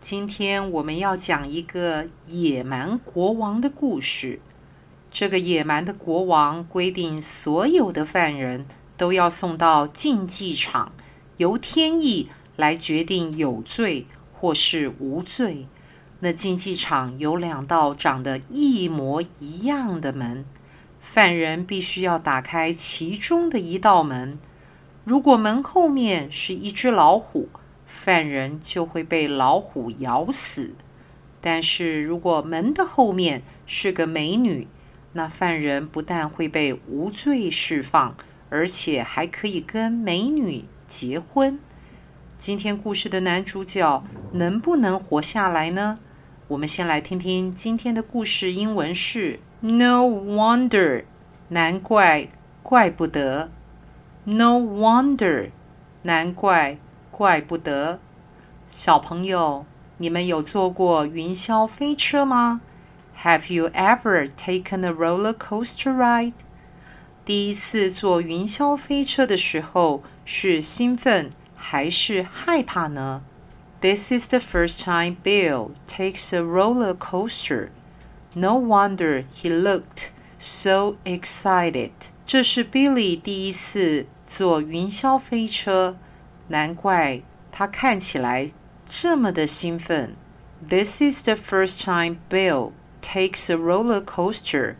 今天我们要讲一个野蛮国王的故事。这个野蛮的国王规定，所有的犯人都要送到竞技场，由天意来决定有罪或是无罪。那竞技场有两道长得一模一样的门，犯人必须要打开其中的一道门。如果门后面是一只老虎，犯人就会被老虎咬死。但是如果门的后面是个美女，那犯人不但会被无罪释放，而且还可以跟美女结婚。今天故事的男主角能不能活下来呢？我们先来听听今天的故事。英文是 “No wonder”，难怪，怪不得。No wonder，难怪，怪不得。小朋友，你们有坐过云霄飞车吗？Have you ever taken a roller coaster ride? 第一次坐云霄飞车的时候，是兴奋还是害怕呢？This is the first time Bill takes a roller coaster. No wonder he looked so excited. 这是 Billy 第一次坐云霄飞车， 难怪他看起来这么的兴奋。This is the first time Bill takes a roller coaster.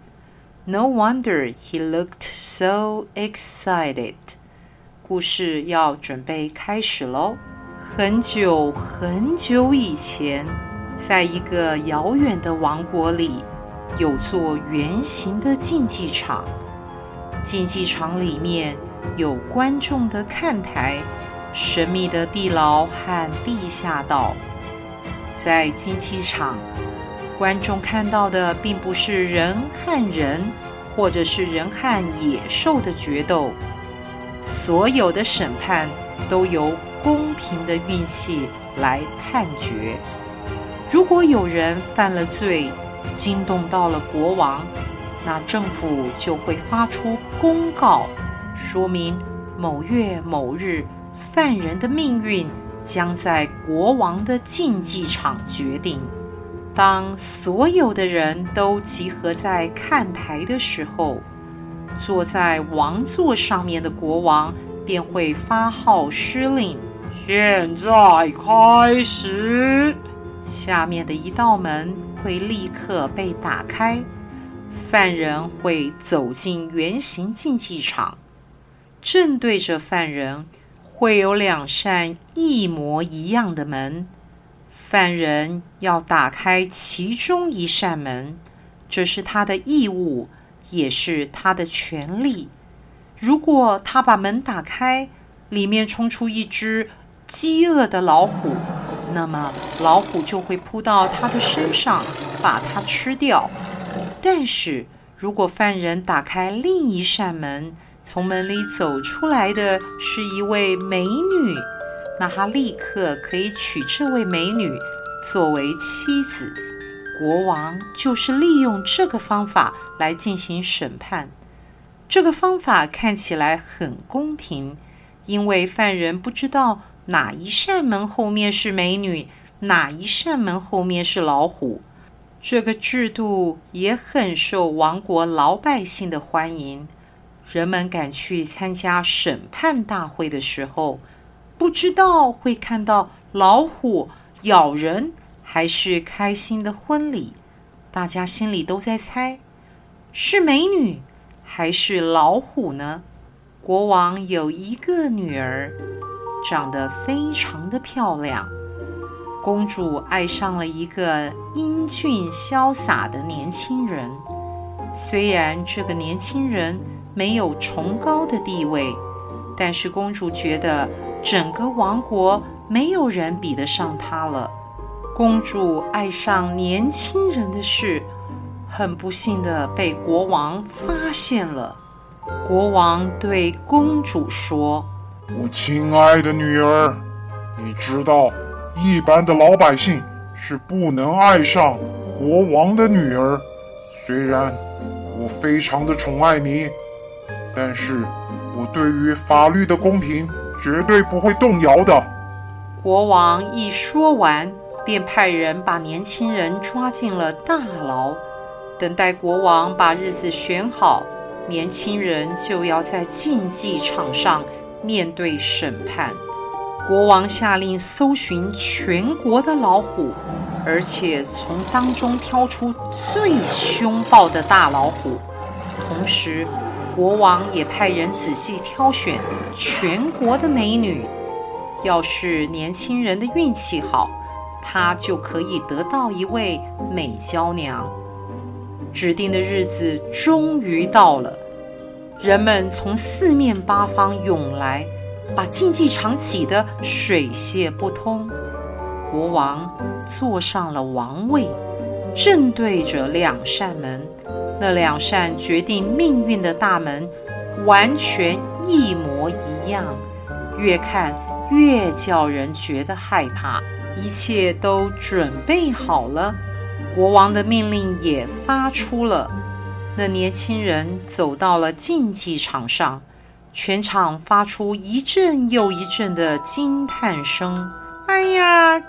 No wonder he looked so excited. 故事要准备开始喽。很久很久以前，在一个遥远的王国里，有座圆形的竞技场。竞技场里面有观众的看台、 神秘的地牢和地下道。在竞技场。观众看到的并不是人和人，或者是人和野兽的决斗。所有的审判都由公平的运气来判决。如果有人犯了罪，惊动到了国王，那政府就会发出公告，说明某月某日犯人的命运将在国王的竞技场决定。当所有的人都集合在看台的时候，坐在王座上面的国王便会发号施令：“现在开始！”下面的一道门会立刻被打开，犯人会走进圆形竞技场，正对着犯人会有两扇一模一样的门。犯人要打开其中一扇门，这是他的义务，也是他的权利。如果他把门打开，里面冲出一只饥饿的老虎，那么老虎就会扑到他的身上，把他吃掉。但是如果犯人打开另一扇门，从门里走出来的是一位美女。那他立刻可以娶这位美女作为妻子。国王就是利用这个方法来进行审判。这个方法看起来很公平，因为犯人不知道哪一扇门后面是美女，哪一扇门后面是老虎。这个制度也很受王国老百姓的欢迎。人们赶去参加审判大会的时候，不知道会看到老虎咬人，还是开心的婚礼。大家心里都在猜，是美女还是老虎呢？国王有一个女儿，长得非常的漂亮。公主爱上了一个英俊潇洒的年轻人。虽然这个年轻人没有崇高的地位，但是公主觉得。整个王国没有人比得上她了。公主爱上年轻人的事，很不幸地被国王发现了。国王对公主说：“我亲爱的女儿，你知道，一般的老百姓是不能爱上国王的女儿。虽然我非常的宠爱你，但是我对于法律的公平绝对不会动摇的。”国王一说完，便派人把年轻人抓进了大牢，等待国王把日子选好。年轻人就要在竞技场上面对审判。国王下令搜寻全国的老虎，而且从当中挑出最凶暴的大老虎。同时，国王也派人仔细挑选全国的美女。要是年轻人的运气好，他就可以得到一位美娇娘。指定的日子终于到了，人们从四面八方涌来，把竞技场挤得水泄不通。国王坐上了王位，正对着两扇门，那两扇决定命运的大门完全一模一样，越看越叫人觉得害怕。一切都准备好了。国王的命令也发出了，那年轻人走到了竞技场上，全场发出一阵又一阵的惊叹声。哎呀，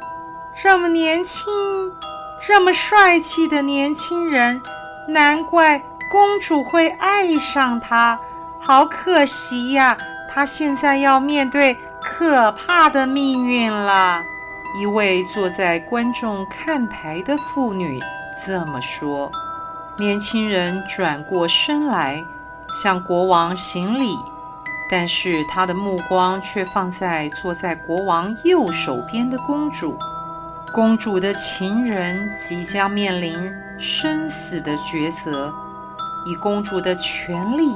这么年轻，这么帅气的年轻人，难怪公主会爱上他。好可惜呀，他现在要面对可怕的命运了。一位坐在观众看台的妇女这么说。年轻人转过身来向国王行礼，但是他的目光却放在坐在国王右手边的公主。公主的情人即将面临生死的抉择，以公主的权力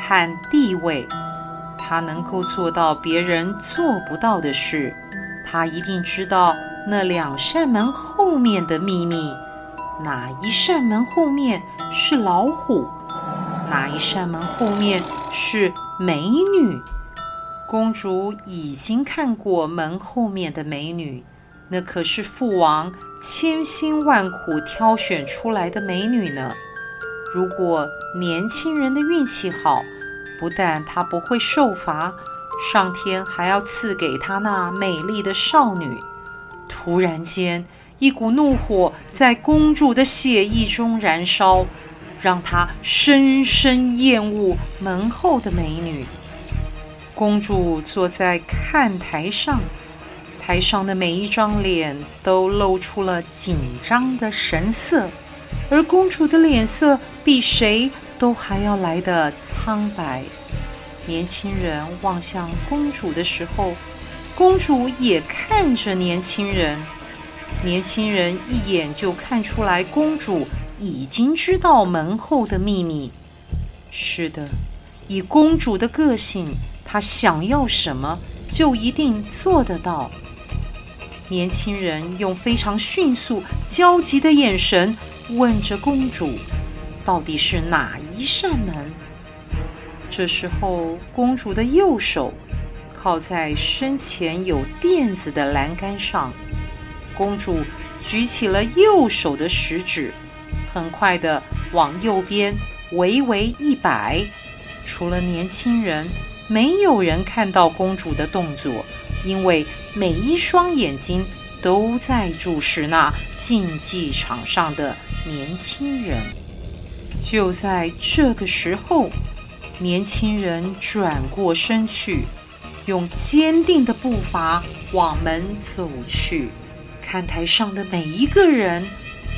和地位，她能够做到别人做不到的事。她一定知道那两扇门后面的秘密，哪一扇门后面是老虎，哪一扇门后面是美女。公主已经看过门后面的美女，那可是父王千辛万苦挑选出来的美女呢。如果年轻人的运气好，不但他不会受罚。上天还要赐给他那美丽的少女。突然间，一股怒火在公主的血液中燃烧，让她深深厌恶门后的美女。公主坐在看台上，台上的每一张脸都露出了紧张的神色，而公主的脸色比谁都还要来得苍白。年轻人望向公主的时候，公主也看着年轻人。年轻人一眼就看出来，公主已经知道门后的秘密。是的，以公主的个性，她想要什么就一定做得到。年轻人用非常迅速、焦急的眼神问着公主：“到底是哪一扇门？”这时候，公主的右手靠在身前有垫子的栏杆上，公主举起了右手的食指，很快地往右边微微一摆。除了年轻人，没有人看到公主的动作，因为每一双眼睛都在注视那竞技场上的年轻人。就在这个时候，年轻人转过身去，用坚定的步伐往门走去。看台上的每一个人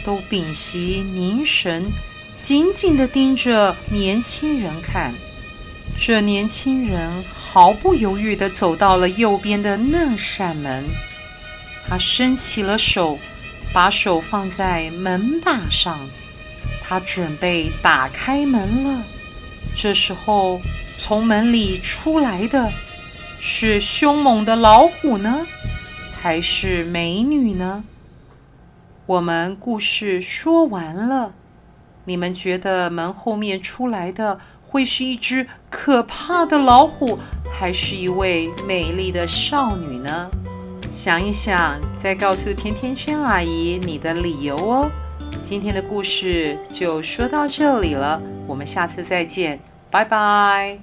都屏息凝神，紧紧地盯着年轻人看。这年轻人毫不犹豫地走到了右边的那扇门，他伸起了手，把手放在门把上，他准备打开门了。这时候，从门里出来的是凶猛的老虎呢，还是美女呢？我们故事说完了。你们觉得门后面出来的会是一只可怕的老虎，还是一位美丽的少女呢？想一想，再告诉甜甜圈阿姨你的理由哦。今天的故事就说到这里了，我们下次再见，拜拜。